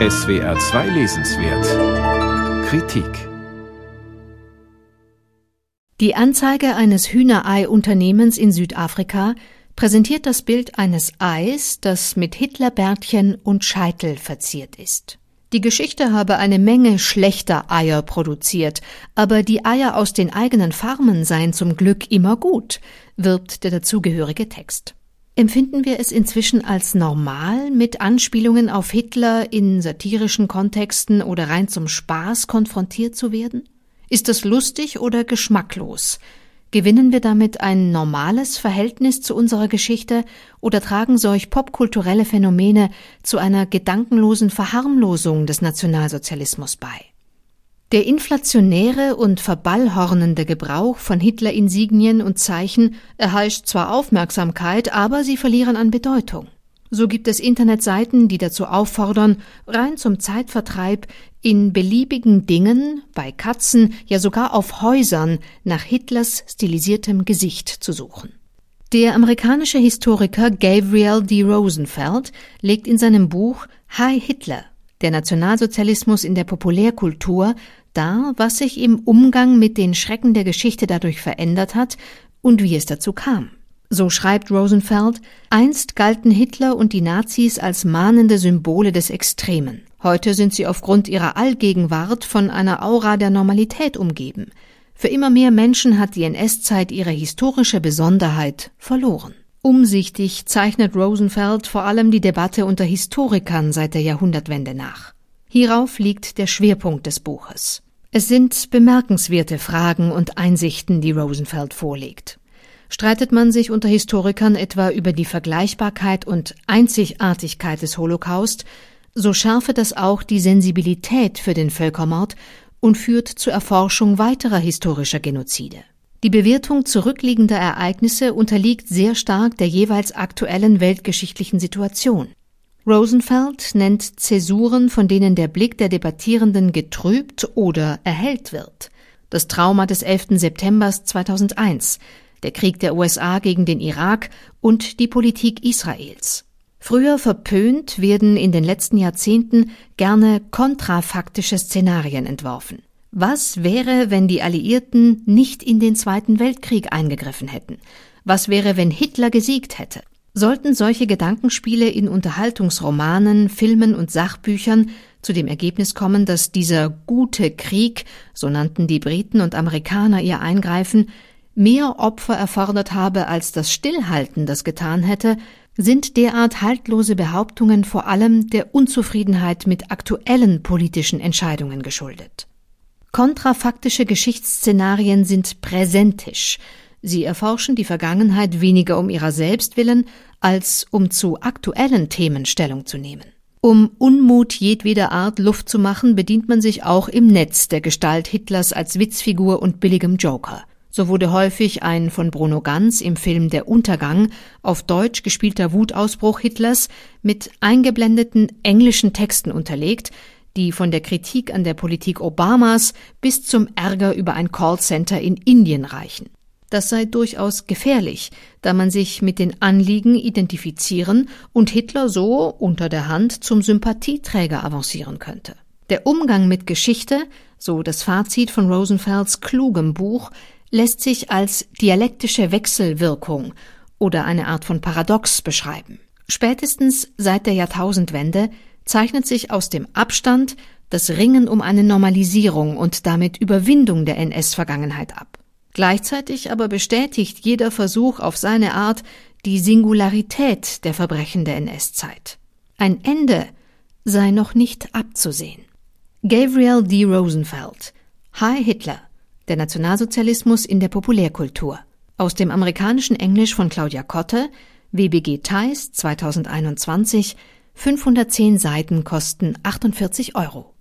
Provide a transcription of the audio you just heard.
SWR 2 Lesenswert Kritik Die Anzeige eines Hühnerei-Unternehmens in Südafrika präsentiert das Bild eines Eis, das mit Hitlerbärtchen und Scheitel verziert ist. Die Geschichte habe eine Menge schlechter Eier produziert, aber die Eier aus den eigenen Farmen seien zum Glück immer gut, wirbt der dazugehörige Text. Empfinden wir es inzwischen als normal, mit Anspielungen auf Hitler in satirischen Kontexten oder rein zum Spaß konfrontiert zu werden? Ist das lustig oder geschmacklos? Gewinnen wir damit ein normales Verhältnis zu unserer Geschichte oder tragen solch popkulturelle Phänomene zu einer gedankenlosen Verharmlosung des Nationalsozialismus bei? Der inflationäre und verballhornende Gebrauch von Hitler-Insignien und Zeichen erheischt zwar Aufmerksamkeit, aber sie verlieren an Bedeutung. So gibt es Internetseiten, die dazu auffordern, rein zum Zeitvertreib in beliebigen Dingen, bei Katzen, ja sogar auf Häusern nach Hitlers stilisiertem Gesicht zu suchen. Der amerikanische Historiker Gabriel D. Rosenfeld legt in seinem Buch Hi Hitler, der Nationalsozialismus in der Populärkultur dar, was sich im Umgang mit den Schrecken der Geschichte dadurch verändert hat und wie es dazu kam. So schreibt Rosenfeld, einst galten Hitler und die Nazis als mahnende Symbole des Extremen. Heute sind sie aufgrund ihrer Allgegenwart von einer Aura der Normalität umgeben. Für immer mehr Menschen hat die NS-Zeit ihre historische Besonderheit verloren. Umsichtig zeichnet Rosenfeld vor allem die Debatte unter Historikern seit der Jahrhundertwende nach. Hierauf liegt der Schwerpunkt des Buches. Es sind bemerkenswerte Fragen und Einsichten, die Rosenfeld vorlegt. Streitet man sich unter Historikern etwa über die Vergleichbarkeit und Einzigartigkeit des Holocaust, so schärfe das auch die Sensibilität für den Völkermord und führt zur Erforschung weiterer historischer Genozide. Die Bewertung zurückliegender Ereignisse unterliegt sehr stark der jeweils aktuellen weltgeschichtlichen Situation. Rosenfeld nennt Zäsuren, von denen der Blick der Debattierenden getrübt oder erhellt wird. Das Trauma des 11. September 2001, der Krieg der USA gegen den Irak und die Politik Israels. Früher verpönt werden in den letzten Jahrzehnten gerne kontrafaktische Szenarien entworfen. Was wäre, wenn die Alliierten nicht in den Zweiten Weltkrieg eingegriffen hätten? Was wäre, wenn Hitler gesiegt hätte? Sollten solche Gedankenspiele in Unterhaltungsromanen, Filmen und Sachbüchern zu dem Ergebnis kommen, dass dieser gute Krieg, so nannten die Briten und Amerikaner ihr Eingreifen, mehr Opfer erfordert habe, als das Stillhalten das getan hätte, sind derart haltlose Behauptungen vor allem der Unzufriedenheit mit aktuellen politischen Entscheidungen geschuldet. Kontrafaktische Geschichtsszenarien sind präsentisch. Sie erforschen die Vergangenheit weniger um ihrer selbst willen, als um zu aktuellen Themen Stellung zu nehmen. Um Unmut jedweder Art Luft zu machen, bedient man sich auch im Netz der Gestalt Hitlers als Witzfigur und billigem Joker. So wurde häufig ein von Bruno Ganz im Film Der Untergang auf Deutsch gespielter Wutausbruch Hitlers mit eingeblendeten englischen Texten unterlegt, die von der Kritik an der Politik Obamas bis zum Ärger über ein Callcenter in Indien reichen. Das sei durchaus gefährlich, da man sich mit den Anliegen identifizieren und Hitler so unter der Hand zum Sympathieträger avancieren könnte. Der Umgang mit Geschichte, so das Fazit von Rosenfelds klugem Buch, lässt sich als dialektische Wechselwirkung oder eine Art von Paradox beschreiben. Spätestens seit der Jahrtausendwende zeichnet sich aus dem Abstand das Ringen um eine Normalisierung und damit Überwindung der NS-Vergangenheit ab. Gleichzeitig aber bestätigt jeder Versuch auf seine Art die Singularität der Verbrechen der NS-Zeit. Ein Ende sei noch nicht abzusehen. Gabriel D. Rosenfeld Hi Hitler der Nationalsozialismus in der Populärkultur. Aus dem amerikanischen Englisch von Claudia Kotte, WBG Theis 2021, 510 Seiten kosten 48 Euro.